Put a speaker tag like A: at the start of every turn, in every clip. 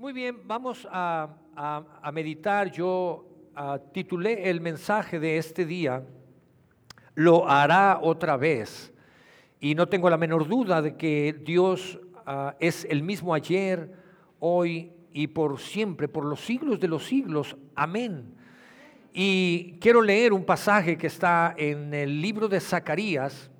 A: Muy bien, vamos a, meditar. Yo titulé el mensaje de este día, Lo hará otra vez. Y no tengo la menor duda de que Dios ah, es el mismo ayer, hoy y por siempre, por los siglos de los siglos. Amén. Y quiero leer un pasaje que está en el libro de Zacarías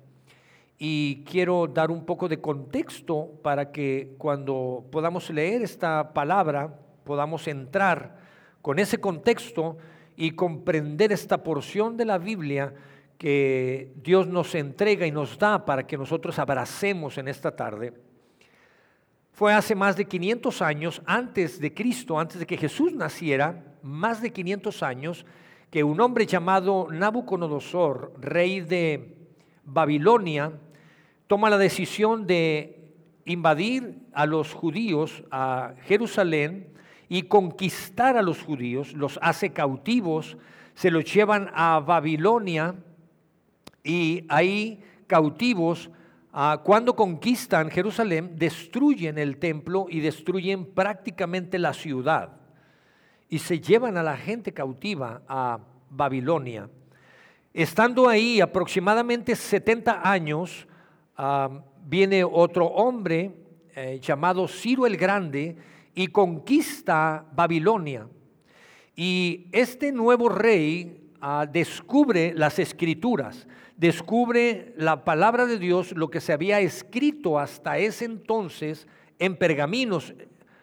A: y quiero dar un poco de contexto para que cuando podamos leer esta palabra podamos entrar con ese contexto y comprender esta porción de la Biblia que Dios nos entrega y nos da para que nosotros abracemos en esta tarde. Fue hace más de 500 años antes de Cristo, antes de que Jesús naciera, más de 500 años, que un hombre llamado Nabucodonosor, rey de Babilonia, toma la decisión de invadir a los judíos a Jerusalén y conquistar a los judíos, los hace cautivos, se los llevan a Babilonia y ahí cautivos, cuando conquistan Jerusalén, destruyen el templo y destruyen prácticamente la ciudad y se llevan a la gente cautiva a Babilonia. Estando ahí aproximadamente 70 años, viene otro hombre eh, llamado Ciro el Grande y conquista Babilonia. Y este nuevo rey ah, descubre las escrituras, descubre la palabra de Dios, lo que se había escrito hasta ese entonces en pergaminos,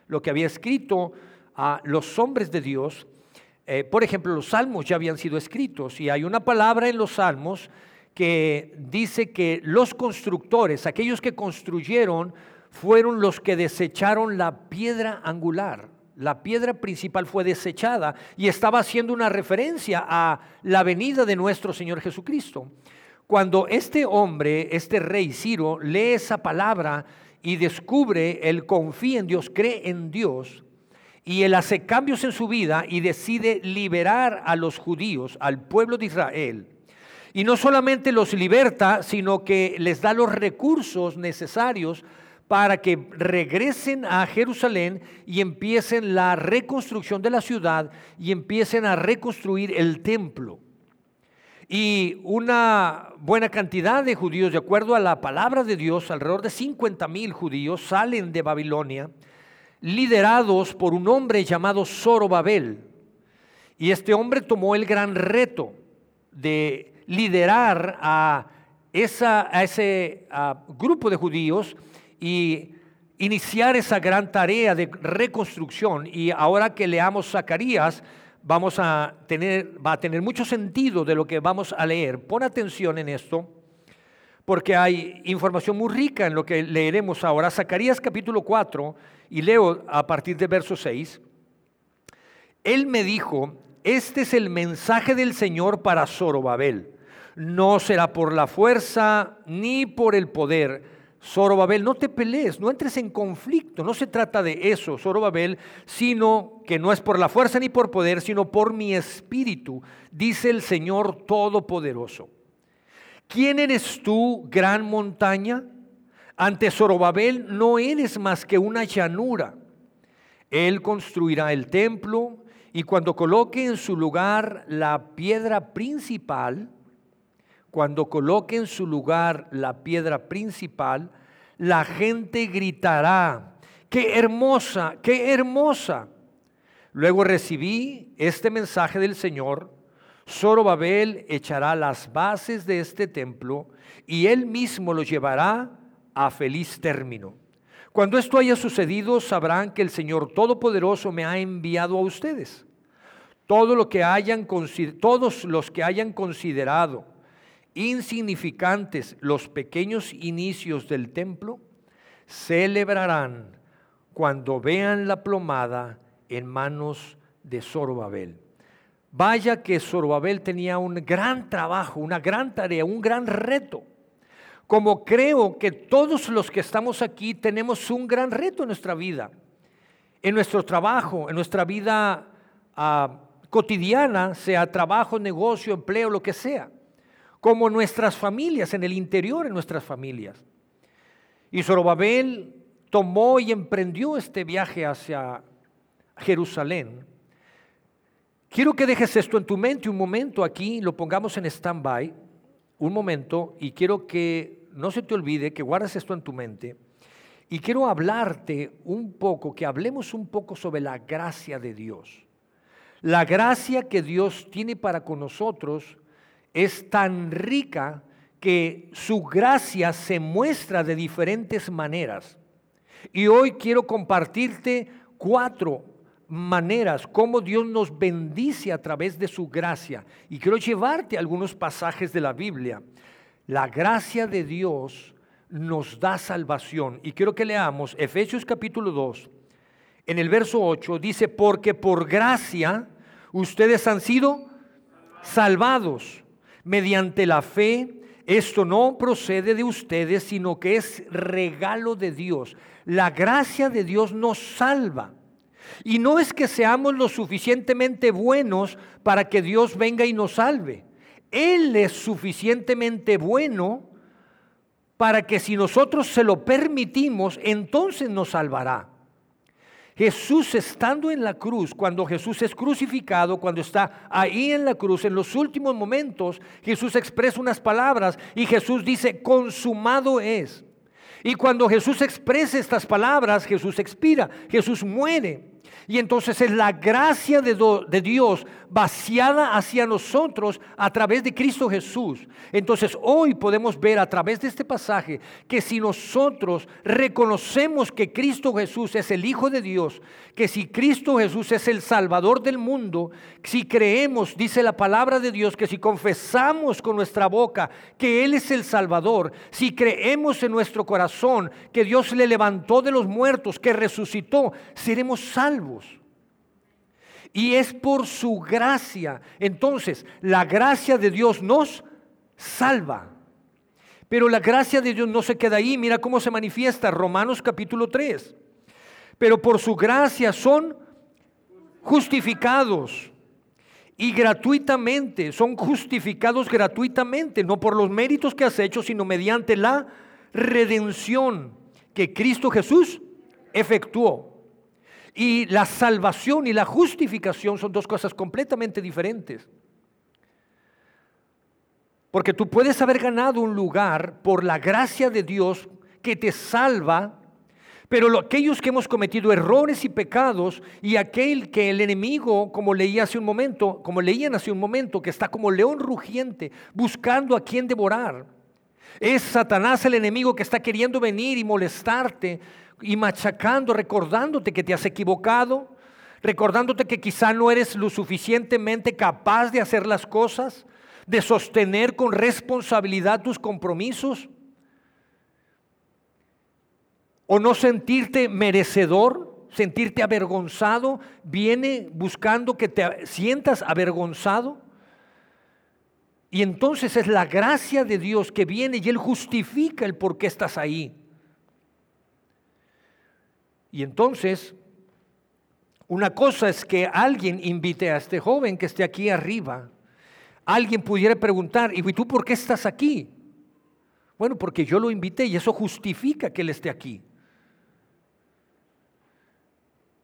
A: lo que había escrito a los hombres de Dios. Eh, por ejemplo, los salmos ya habían sido escritos y hay una palabra en los salmos que dice que los constructores, aquellos que construyeron, fueron los que desecharon la piedra angular. La piedra principal fue desechada y estaba haciendo una referencia a la venida de nuestro Señor Jesucristo. Cuando este hombre, este rey Ciro, lee esa palabra y descubre, él confía en Dios, cree en Dios, y él hace cambios en su vida y decide liberar a los judíos, al pueblo de Israel, y no solamente los liberta, sino que les da los recursos necesarios para que regresen a Jerusalén y empiecen la reconstrucción de la ciudad y empiecen a reconstruir el templo. Y una buena cantidad de judíos, de acuerdo a la palabra de Dios, alrededor de 50 mil judíos salen de Babilonia, liderados por un hombre llamado Zorobabel. Y este hombre tomó el gran reto de liderar a, esa, a ese grupo de judíos y iniciar esa gran tarea de reconstrucción. Y ahora que leamos Zacarías, vamos a tener, va a tener mucho sentido de lo que vamos a leer. Pon atención en esto, porque hay información muy rica en lo que leeremos ahora. Zacarías capítulo 4, y leo a partir de verso 6. Él me dijo, este es el mensaje del Señor para Zorobabel no será por la fuerza ni por el poder. Zorobabel, no te pelees, no entres en conflicto, no se trata de eso, Zorobabel, sino que no es por la fuerza ni por poder, sino por mi espíritu, dice el Señor Todopoderoso. ¿Quién eres tú, gran montaña? Ante Zorobabel no eres más que una llanura. Él construirá el templo y cuando coloque en su lugar la piedra principal, cuando coloque en su lugar la piedra principal, la gente gritará, qué hermosa, qué hermosa. Luego recibí este mensaje del Señor, Zorobabel echará las bases de este templo y él mismo lo llevará a feliz término. Cuando esto haya sucedido, sabrán que el Señor Todopoderoso me ha enviado a ustedes. Todo lo que hayan, todos los que hayan considerado insignificantes los pequeños inicios del templo, celebrarán cuando vean la plomada en manos de Zorobabel. Vaya que Zorobabel tenía un gran trabajo, una gran tarea, un gran reto. Como creo que todos los que estamos aquí tenemos un gran reto en nuestra vida, en nuestro trabajo, en nuestra vida ah, cotidiana, sea trabajo, negocio, empleo, lo que sea como nuestras familias, en el interior de nuestras familias. Y Zorobabel tomó y emprendió este viaje hacia Jerusalén, quiero que dejes esto en tu mente un momento aquí, lo pongamos en stand-by, un momento, y quiero que no se te olvide que guardes esto en tu mente. Y quiero hablarte un poco, que hablemos un poco sobre la gracia de Dios. La gracia que Dios tiene para con nosotros es tan rica que su gracia se muestra de diferentes maneras. Y hoy quiero compartirte cuatro maneras como Dios nos bendice a través de su gracia. Y quiero llevarte algunos pasajes de la Biblia. La gracia de Dios nos da salvación. Y quiero que leamos Efesios capítulo 2. En el verso 8 dice, porque por gracia ustedes han sido salvados mediante la fe. Esto no procede de ustedes, sino que es regalo de Dios. La gracia de Dios nos salva. Y no es que seamos lo suficientemente buenos para que Dios venga y nos salve. Él es suficientemente bueno para que si nosotros se lo permitimos, entonces nos salvará. Jesús estando en la cruz, cuando Jesús es crucificado, cuando está ahí en la cruz, en los últimos momentos, Jesús expresa unas palabras y Jesús dice, consumado es. Y cuando Jesús expresa estas palabras, Jesús expira, Jesús muere. Y entonces es la gracia de, de, Dios vaciada hacia nosotros a través de Cristo Jesús. Entonces hoy podemos ver a través de este pasaje que si nosotros reconocemos que Cristo Jesús es el Hijo de Dios, que si Cristo Jesús es el Salvador del mundo, si creemos, dice la palabra de Dios, que si confesamos con nuestra boca que Él es el Salvador, si creemos en nuestro corazón que Dios le levantó de los muertos, que resucitó, seremos salvos. Y es por su gracia. Entonces, la gracia de Dios nos salva. Pero la gracia de Dios no se queda ahí. Mira cómo se manifiesta Romanos capítulo 3. Pero por su gracia son justificados. Y gratuitamente, son justificados gratuitamente, no por los méritos que has hecho, sino mediante la redención que Cristo Jesús efectuó. Y la salvación y la justificación son dos cosas completamente diferentes. Porque tú puedes haber ganado un lugar por la gracia de Dios que te salva, pero aquellos que hemos cometido errores y pecados y aquel que el enemigo, como leía hace un momento, como leían hace un momento, que está como león rugiente buscando a quien devorar, es Satanás el enemigo que está queriendo venir y molestarte y machacando, recordándote que te has equivocado, recordándote que quizá no eres lo suficientemente capaz de hacer las cosas, de sostener con responsabilidad tus compromisos, o no sentirte merecedor, sentirte avergonzado, viene buscando que te sientas avergonzado. Y entonces es la gracia de Dios que viene y Él justifica el por qué estás ahí. Y entonces, una cosa es que alguien invite a este joven que esté aquí arriba. Alguien pudiera preguntar, ¿y tú por qué estás aquí? Bueno, porque yo lo invité y eso justifica que él esté aquí.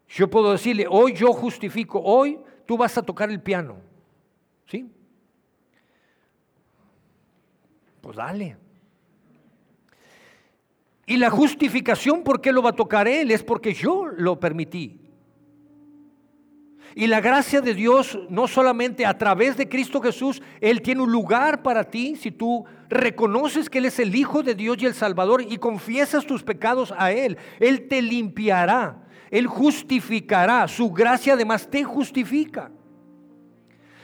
A: Yo puedo decirle, hoy yo justifico, hoy tú vas a tocar el piano. ¿Sí? Pues dale. Y la justificación por qué lo va a tocar Él es porque yo lo permití. Y la gracia de Dios, no solamente a través de Cristo Jesús, Él tiene un lugar para ti si tú reconoces que Él es el Hijo de Dios y el Salvador y confiesas tus pecados a Él. Él te limpiará, Él justificará. Su gracia además te justifica.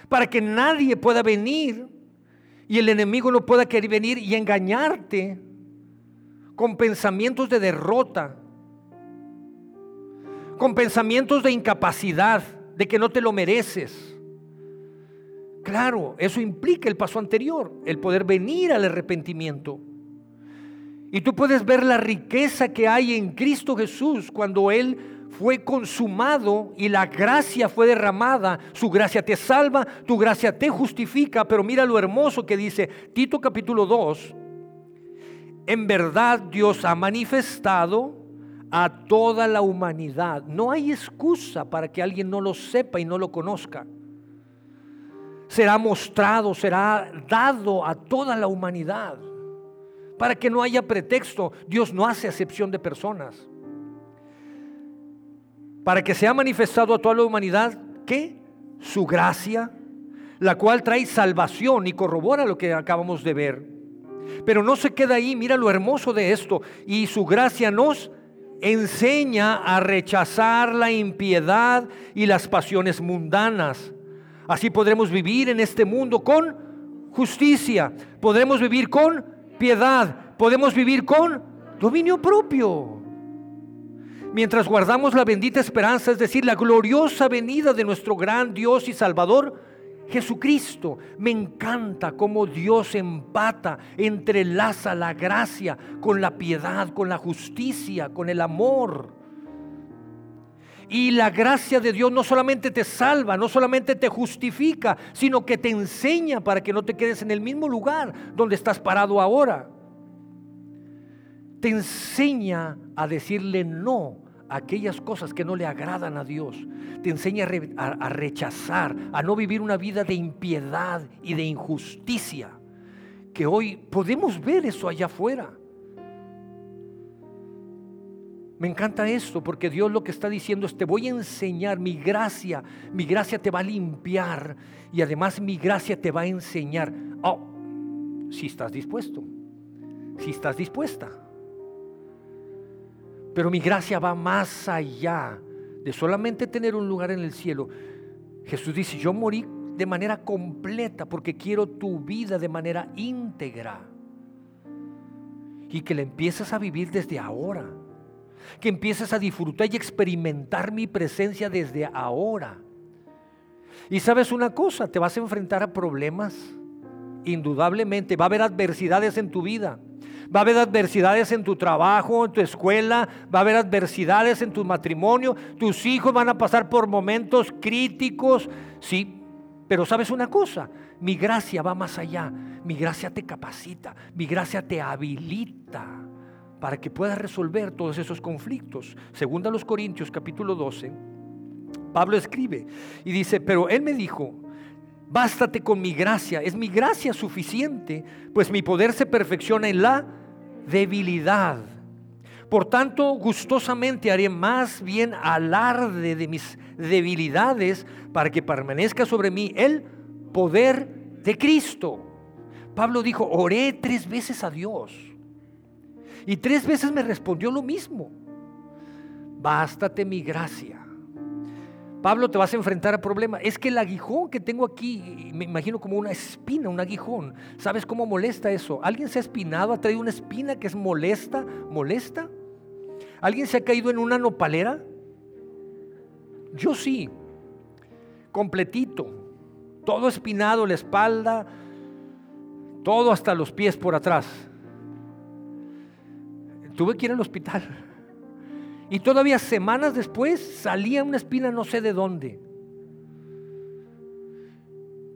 A: Para que nadie pueda venir y el enemigo no pueda querer venir y engañarte con pensamientos de derrota, con pensamientos de incapacidad, de que no te lo mereces. Claro, eso implica el paso anterior, el poder venir al arrepentimiento. Y tú puedes ver la riqueza que hay en Cristo Jesús cuando Él fue consumado y la gracia fue derramada. Su gracia te salva, tu gracia te justifica, pero mira lo hermoso que dice Tito capítulo 2, en verdad Dios ha manifestado a toda la humanidad. No hay excusa para que alguien no lo sepa y no lo conozca. Será mostrado, será dado a toda la humanidad. Para que no haya pretexto, Dios no hace acepción de personas. Para que sea manifestado a toda la humanidad, ¿qué? Su gracia, la cual trae salvación y corrobora lo que acabamos de ver. Pero no se queda ahí, mira lo hermoso de esto. Y su gracia nos enseña a rechazar la impiedad y las pasiones mundanas. Así podremos vivir en este mundo con justicia, podremos vivir con piedad, podemos vivir con dominio propio. Mientras guardamos la bendita esperanza, es decir, la gloriosa venida de nuestro gran Dios y Salvador, Jesucristo. Me encanta cómo Dios empata, entrelaza la gracia con la piedad, con la justicia, con el amor. Y la gracia de Dios no solamente te salva, no solamente te justifica, sino que te enseña para que no te quedes en el mismo lugar donde estás parado ahora. Te enseña a decirle no aquellas cosas que no le agradan a Dios. Te enseña a, rechazar, a no vivir una vida de impiedad y de injusticia. Que hoy podemos ver eso allá afuera. Me encanta esto porque Dios lo que está diciendo es te voy a enseñar mi gracia, mi gracia te va a limpiar y además mi gracia te va a enseñar, oh, si estás dispuesto, si estás dispuesta. Pero mi gracia va más allá de solamente tener un lugar en el cielo. Jesús dice, yo morí de manera completa porque quiero tu vida de manera íntegra. Y que la empieces a vivir desde ahora. Que empieces a disfrutar y experimentar mi presencia desde ahora. Y sabes una cosa, te vas a enfrentar a problemas. Indudablemente, va a haber adversidades en tu vida. Va a haber adversidades en tu trabajo, en tu escuela, va a haber adversidades en tu matrimonio, tus hijos van a pasar por momentos críticos, sí, pero sabes una cosa, mi gracia va más allá, mi gracia te capacita, mi gracia te habilita para que puedas resolver todos esos conflictos. Segunda a los Corintios capítulo 12, Pablo escribe y dice, pero él me dijo, bástate con mi gracia, es mi gracia suficiente, pues mi poder se perfecciona en la debilidad. Por tanto, gustosamente haré más bien alarde de mis debilidades para que permanezca sobre mí el poder de Cristo. Pablo dijo, oré tres veces a Dios. Y tres veces me respondió lo mismo. Bástate mi gracia. Pablo, te vas a enfrentar a problemas. Es que el aguijón que tengo aquí, me imagino como una espina, un aguijón. ¿Sabes cómo molesta eso? ¿Alguien se ha espinado, ha traído una espina que es molesta? ¿Molesta? ¿Alguien se ha caído en una nopalera? Yo sí, completito, todo espinado, la espalda, todo hasta los pies por atrás. Tuve que ir al hospital. Y todavía semanas después salía una espina no sé de dónde.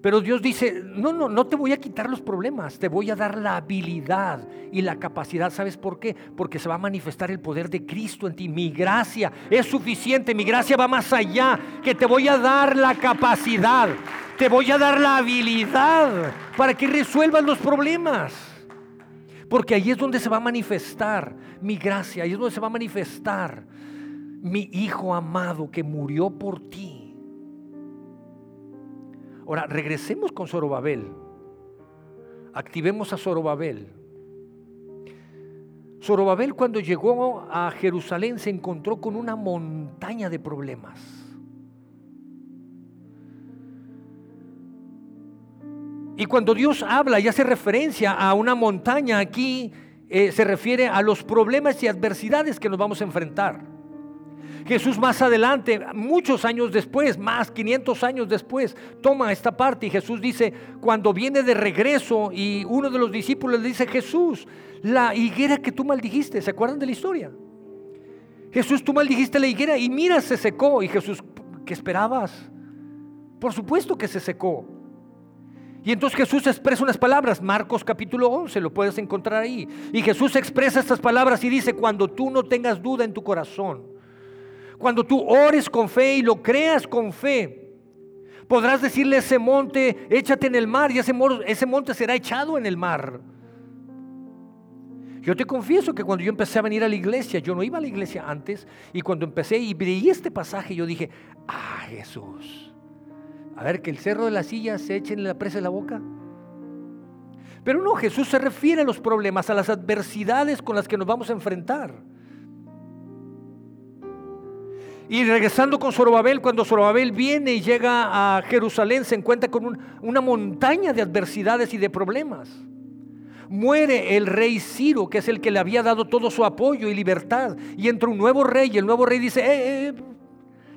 A: Pero Dios dice, no, no, no te voy a quitar los problemas, te voy a dar la habilidad y la capacidad. ¿Sabes por qué? Porque se va a manifestar el poder de Cristo en ti. Mi gracia es suficiente, mi gracia va más allá, que te voy a dar la capacidad, te voy a dar la habilidad para que resuelvas los problemas. Porque ahí es donde se va a manifestar mi gracia, ahí es donde se va a manifestar mi Hijo amado que murió por ti. Ahora, regresemos con Zorobabel. Activemos a Zorobabel. Zorobabel cuando llegó a Jerusalén se encontró con una montaña de problemas. Y cuando Dios habla y hace referencia a una montaña aquí, eh, se refiere a los problemas y adversidades que nos vamos a enfrentar. Jesús más adelante, muchos años después, más 500 años después, toma esta parte y Jesús dice, cuando viene de regreso y uno de los discípulos le dice, Jesús, la higuera que tú maldijiste, ¿se acuerdan de la historia? Jesús, tú maldijiste la higuera y mira, se secó. Y Jesús, ¿qué esperabas? Por supuesto que se secó. Y entonces Jesús expresa unas palabras, Marcos capítulo 11, lo puedes encontrar ahí. Y Jesús expresa estas palabras y dice, cuando tú no tengas duda en tu corazón, cuando tú ores con fe y lo creas con fe, podrás decirle a ese monte, échate en el mar y ese, monte será echado en el mar. Yo te confieso que cuando yo empecé a venir a la iglesia, yo no iba a la iglesia antes, y cuando empecé y leí este pasaje, yo dije, ah Jesús, a ver, que el cerro de la silla se eche en la presa de la boca. Pero no, Jesús se refiere a los problemas, a las adversidades con las que nos vamos a enfrentar. Y regresando con Zorobabel, cuando Zorobabel viene y llega a Jerusalén, se encuentra con una montaña de adversidades y de problemas. Muere el rey Ciro, que es el que le había dado todo su apoyo y libertad. Y entra un nuevo rey y el nuevo rey dice, eh, eh,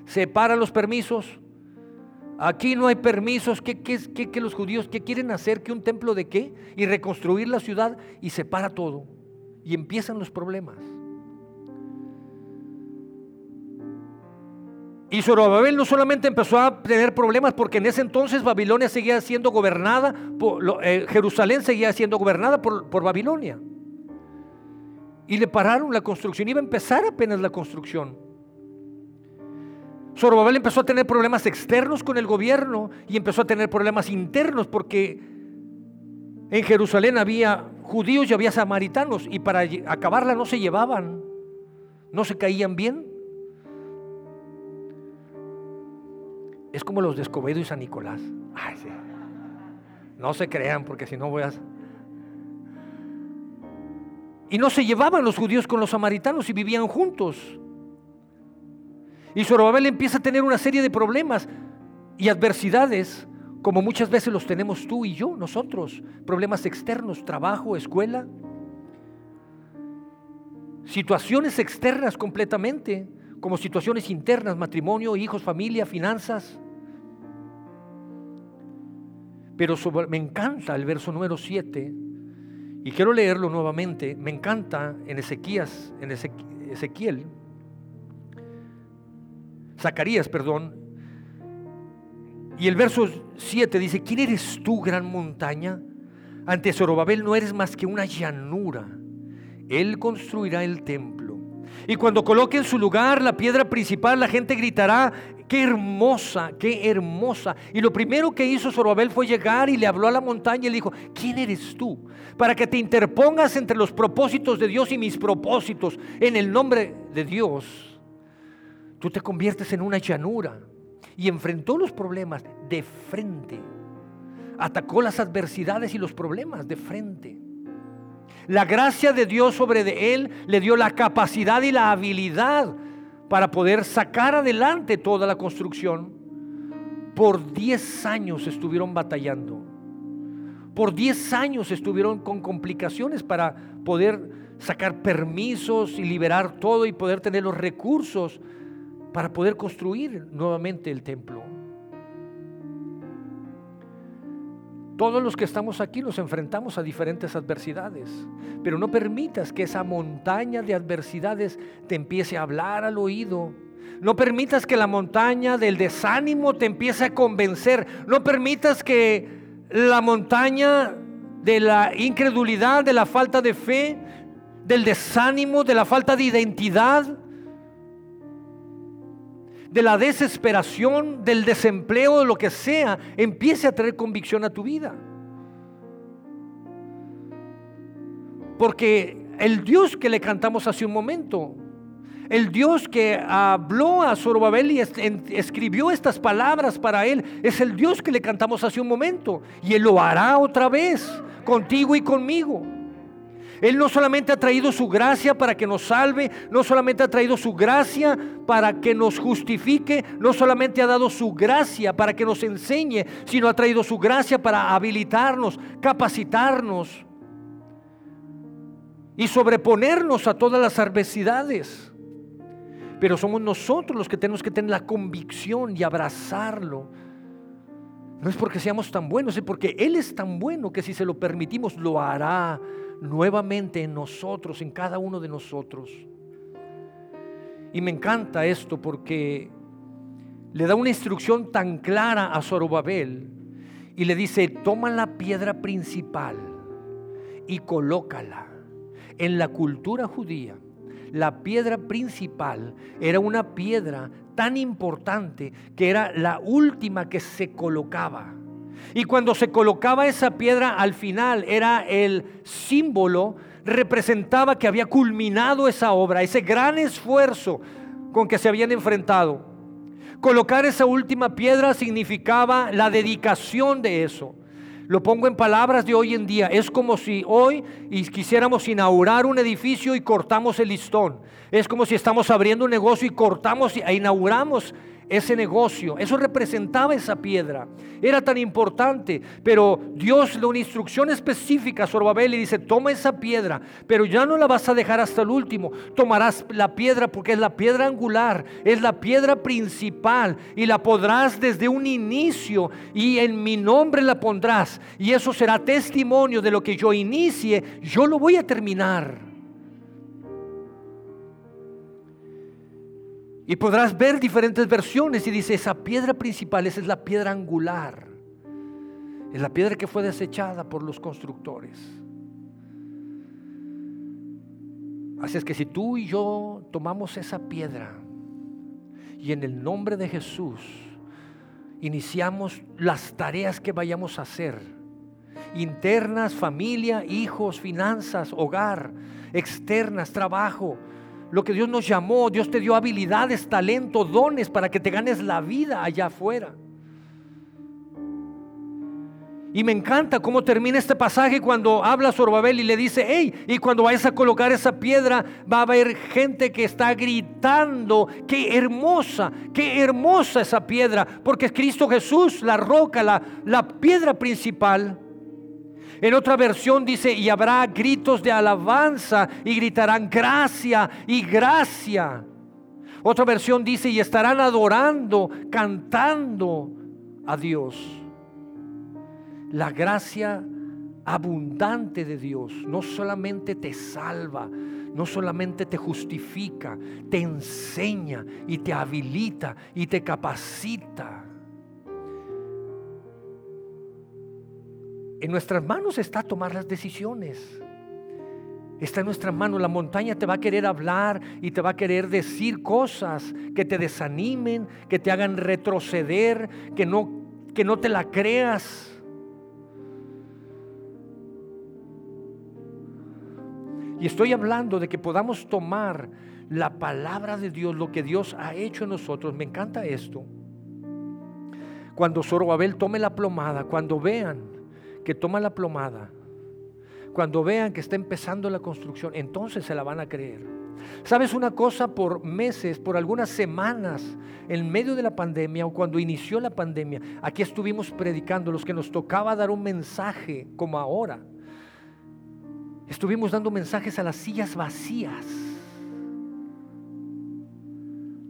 A: separa los permisos, Aquí no hay permisos. ¿Qué, qué, los judíos qué quieren hacer? ¿Que un templo de qué? Y reconstruir la ciudad y se para todo. Y empiezan los problemas. Y Zorobabel no solamente empezó a tener problemas porque en ese entonces Babilonia seguía siendo gobernada, por, eh, Jerusalén seguía siendo gobernada por, por Babilonia. Y le pararon la construcción, iba a empezar apenas la construcción. Zorobabel empezó a tener problemas externos con el gobierno y empezó a tener problemas internos porque en Jerusalén había judíos y había samaritanos y para acabarla no se llevaban, no se caían bien. Es como los de Escobedo y San Nicolás. No se crean porque si no voy a... Y no se llevaban los judíos con los samaritanos y vivían juntos. Y Zorobabel empieza a tener una serie de problemas y adversidades, como muchas veces los tenemos tú y yo, nosotros. Problemas externos, trabajo, escuela. Situaciones externas completamente, como situaciones internas, matrimonio, hijos, familia, finanzas. Pero me encanta el verso número 7, y quiero leerlo nuevamente, me encanta en Ezequías, en Ezequiel Zacarías, perdón. Y el verso 7 dice, ¿quién eres tú, gran montaña? Ante Zorobabel no eres más que una llanura. Él construirá el templo. Y cuando coloque en su lugar la piedra principal, la gente gritará, qué hermosa, qué hermosa. Y lo primero que hizo Zorobabel fue llegar y le habló a la montaña y le dijo, ¿quién eres tú? Para que te interpongas entre los propósitos de Dios y mis propósitos en el nombre de Dios tú te conviertes en una llanura. Y enfrentó los problemas de frente. Atacó las adversidades y los problemas de frente. La gracia de Dios sobre de él le dio la capacidad y la habilidad para poder sacar adelante toda la construcción. Por 10 años estuvieron batallando. Por 10 años estuvieron con complicaciones para poder sacar permisos y liberar todo y poder tener los recursos para poder construir nuevamente el templo. Todos los que estamos aquí nos enfrentamos a diferentes adversidades, pero no permitas que esa montaña de adversidades te empiece a hablar al oído. No permitas que la montaña del desánimo te empiece a convencer. No permitas que la montaña de la incredulidad, de la falta de fe, del desánimo, de la falta de identidad, de la desesperación, del desempleo, de lo que sea, empiece a traer convicción a tu vida. Porque el Dios que le cantamos hace un momento, el Dios que habló a Zorobabel y escribió estas palabras para él, es el Dios que le cantamos hace un momento. Y él lo hará otra vez, contigo y conmigo. Él no solamente ha traído su gracia para que nos salve, no solamente ha traído su gracia para que nos justifique, no solamente ha dado su gracia para que nos enseñe, sino ha traído su gracia para habilitarnos, capacitarnos y sobreponernos a todas las adversidades. Pero somos nosotros los que tenemos que tener la convicción y abrazarlo. No es porque seamos tan buenos, es porque Él es tan bueno que si se lo permitimos lo hará nuevamente en nosotros, en cada uno de nosotros. Y me encanta esto porque le da una instrucción tan clara a Zorobabel y le dice, toma la piedra principal y colócala. En la cultura judía, la piedra principal era una piedra tan importante que era la última que se colocaba. Y cuando se colocaba esa piedra al final era el símbolo, representaba que había culminado esa obra, ese gran esfuerzo con que se habían enfrentado. Colocar esa última piedra significaba la dedicación de eso. Lo pongo en palabras de hoy en día. Es como si hoy quisiéramos inaugurar un edificio y cortamos el listón. Es como si estamos abriendo un negocio y cortamos e inauguramos ese negocio. Eso representaba esa piedra. Era tan importante. Pero Dios le da una instrucción específica a Zorobabel y dice, toma esa piedra, pero ya no la vas a dejar hasta el último. Tomarás la piedra porque es la piedra angular, es la piedra principal y la podrás desde un inicio y en mi nombre la pondrás. Y eso será testimonio de lo que yo inicie, yo lo voy a terminar. Y podrás ver diferentes versiones y dice, esa piedra principal, esa es la piedra angular. Es la piedra que fue desechada por los constructores. Así es que si tú y yo tomamos esa piedra y en el nombre de Jesús iniciamos las tareas que vayamos a hacer, internas, familia, hijos, finanzas, hogar, externas, trabajo, lo que Dios nos llamó, Dios te dio habilidades, talento, dones para que te ganes la vida allá afuera. Y me encanta cómo termina este pasaje cuando habla Zorobabel y le dice, hey, y cuando vayas a colocar esa piedra va a haber gente que está gritando, qué hermosa, qué hermosa esa piedra, porque Cristo Jesús, la roca, la, la piedra principal. En otra versión dice, y habrá gritos de alabanza y gritarán gracia y gracia. Otra versión dice, y estarán adorando, cantando a Dios. La gracia abundante de Dios no solamente te salva, no solamente te justifica, te enseña y te habilita y te capacita En nuestras manos está tomar las decisiones. Está en nuestra mano. La montaña te va a querer hablar y te va a querer decir cosas que te desanimen, que te hagan retroceder, que no, que no te la creas. Y estoy hablando de que podamos tomar la palabra de Dios, lo que Dios ha hecho en nosotros. Me encanta esto. Cuando Zorobabel tome la plomada, cuando vean que toma la plomada, cuando vean que está empezando la construcción, entonces se la van a creer. ¿Sabes una cosa? Por meses, por algunas semanas, en medio de la pandemia o cuando inició la pandemia, aquí estuvimos predicando, los que nos tocaba dar un mensaje como ahora. Estuvimos dando mensajes a las sillas vacías.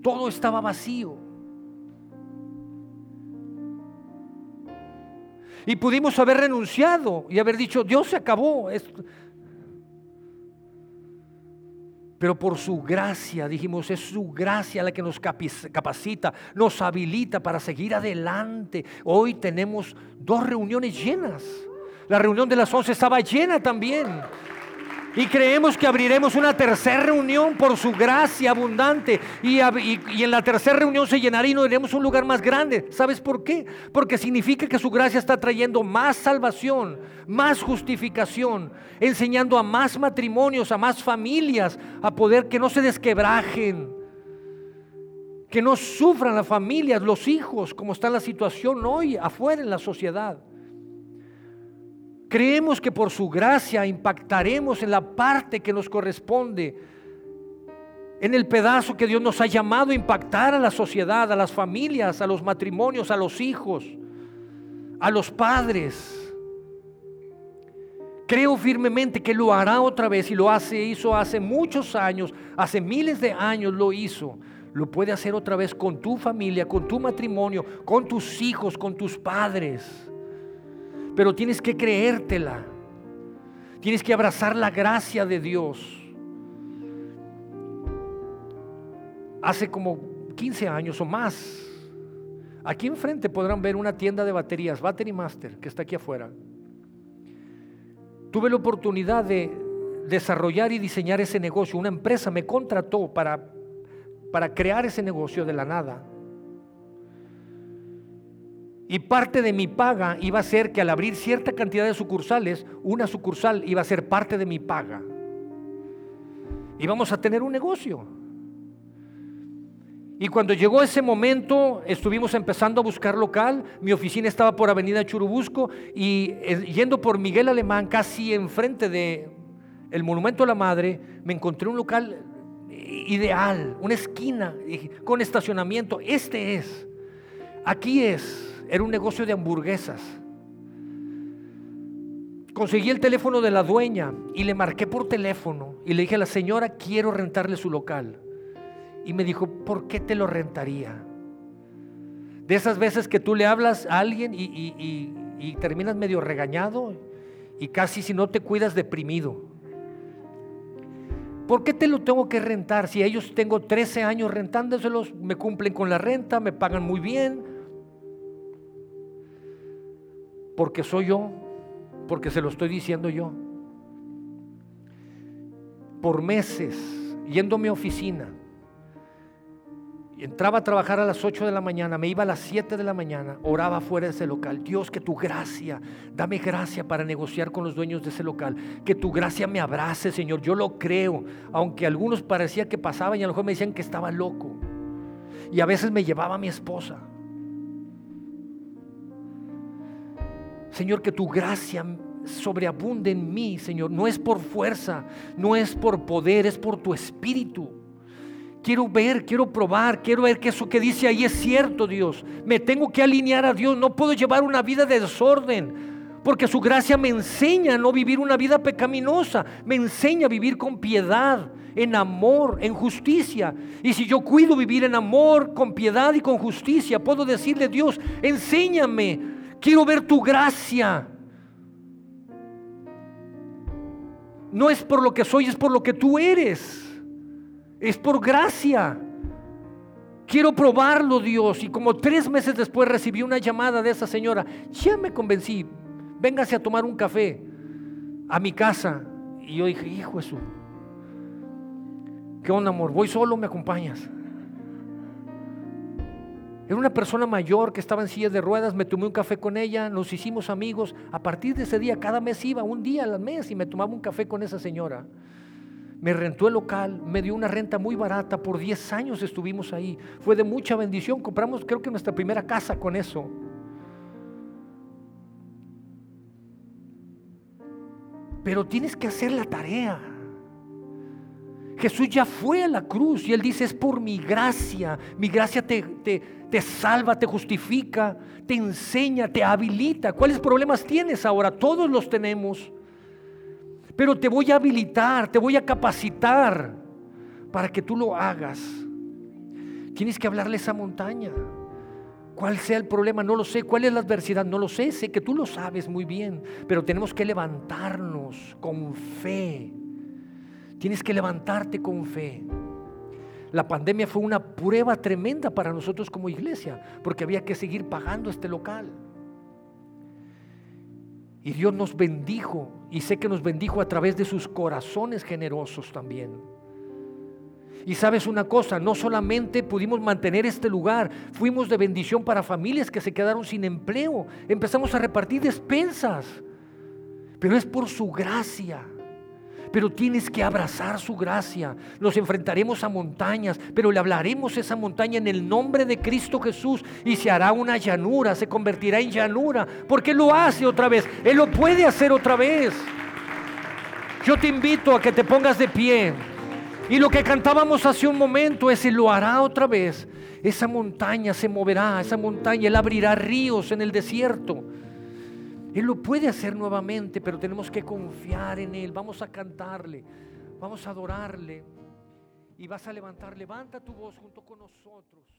A: Todo estaba vacío. Y pudimos haber renunciado y haber dicho, Dios se acabó. Pero por su gracia, dijimos, es su gracia la que nos capacita, nos habilita para seguir adelante. Hoy tenemos dos reuniones llenas. La reunión de las once estaba llena también. Y creemos que abriremos una tercera reunión por su gracia abundante. Y, en la tercera reunión se llenará y nos iremos un lugar más grande. ¿Sabes por qué? Porque significa que su gracia está trayendo más salvación, más justificación, enseñando a más matrimonios, a más familias, a poder que no se desquebrajen. Que no sufran las familias, los hijos, como está la situación hoy afuera en la sociedad. Creemos que por su gracia impactaremos en la parte que nos corresponde, en el pedazo que Dios nos ha llamado a impactar a la sociedad, a las familias, a los matrimonios, a los hijos, a los padres. Creo firmemente que lo hará otra vez y lo hace, hizo hace muchos años, hace miles de años lo hizo. Lo puede hacer otra vez con tu familia, con tu matrimonio, con tus hijos, con tus padres pero tienes que creértela. Tienes que abrazar la gracia de Dios. Hace como 15 años o más, Aquí enfrente podrán ver una tienda de baterías, Battery Master, que está aquí afuera. Tuve la oportunidad de desarrollar y diseñar ese negocio. Una empresa me contrató para, para crear ese negocio de la nada. Y parte de mi paga iba a ser que al abrir cierta cantidad de sucursales, una sucursal iba a ser parte de mi paga. Íbamos a tener un negocio. Y cuando llegó ese momento, estuvimos empezando a buscar local. Mi oficina estaba por Avenida Churubusco y eh, yendo por Miguel Alemán, casi enfrente de el Monumento a la Madre, me encontré un local ideal, una esquina con estacionamiento. Este es, aquí es. Era un negocio de hamburguesas. Conseguí el teléfono de la dueña y le marqué por teléfono y le dije a la señora, quiero rentarle su local. Y me dijo, ¿por qué te lo rentaría? De esas veces que tú le hablas a alguien y, y terminas medio regañado y casi si no te cuidas deprimido. ¿Por qué te lo tengo que rentar? Si ellos tengo 13 años rentándoselos, me cumplen con la renta, me pagan muy bien, porque soy yo, porque se lo estoy diciendo yo. Por meses, yendo a mi oficina, entraba a trabajar a las 8 de la mañana, me iba a las 7 de la mañana, oraba fuera de ese local. Dios, que tu gracia, dame gracia para negociar con los dueños de ese local. Que tu gracia me abrace, Señor. Yo lo creo, aunque algunos parecía que pasaban y a lo mejor me decían que estaba loco. Y a veces me llevaba a mi esposa. Señor, que tu gracia sobreabunde en mí, Señor. No es por fuerza, no es por poder, es por tu espíritu. Quiero ver, quiero probar, quiero ver que eso que dice ahí es cierto, Dios. Me tengo que alinear a Dios, no puedo llevar una vida de desorden. Porque su gracia me enseña a no vivir una vida pecaminosa, me enseña a vivir con piedad, en amor, en justicia. Y si yo cuido vivir en amor, con piedad y con justicia, puedo decirle, Dios, enséñame Quiero ver tu gracia. No es por lo que soy, es por lo que tú eres. Es por gracia. Quiero probarlo, Dios. Y como tres meses después recibí una llamada de esa señora. Ya me convencí. Véngase a tomar un café a mi casa. Y yo dije, hijo Jesús. ¿Qué onda, amor? Voy solo, me acompañas. Era una persona mayor que estaba en sillas de ruedas, me tomé un café con ella, nos hicimos amigos. A partir de ese día, cada mes iba, un día al mes, y me tomaba un café con esa señora. Me rentó el local, me dio una renta muy barata, por 10 años estuvimos ahí. Fue de mucha bendición, compramos creo que nuestra primera casa con eso. Pero tienes que hacer la tarea. Jesús ya fue a la cruz y Él dice, es por mi gracia. Mi gracia te, te, salva, te justifica, te enseña, te habilita. ¿Cuáles problemas tienes ahora? Todos los tenemos. Pero te voy a habilitar, te voy a capacitar para que tú lo hagas. Tienes que hablarle a esa montaña. ¿Cuál sea el problema? No lo sé. ¿Cuál es la adversidad? No lo sé. Sé que tú lo sabes muy bien. Pero tenemos que levantarnos con fe Tienes que levantarte con fe. La pandemia fue una prueba tremenda para nosotros como iglesia, porque había que seguir pagando este local. Y Dios nos bendijo, y sé que nos bendijo a través de sus corazones generosos también. Y sabes una cosa, no solamente pudimos mantener este lugar, fuimos de bendición para familias que se quedaron sin empleo. Empezamos a repartir despensas, pero es por su gracia pero tienes que abrazar su gracia. Nos enfrentaremos a montañas, pero le hablaremos esa montaña en el nombre de Cristo Jesús y se hará una llanura, se convertirá en llanura, porque lo hace otra vez, Él lo puede hacer otra vez. Yo te invito a que te pongas de pie. Y lo que cantábamos hace un momento es, Él lo hará otra vez. Esa montaña se moverá, esa montaña, Él abrirá ríos en el desierto. Él lo puede hacer nuevamente, pero tenemos que confiar en Él. Vamos a cantarle, vamos a adorarle y vas a levantar. Levanta tu voz junto con nosotros.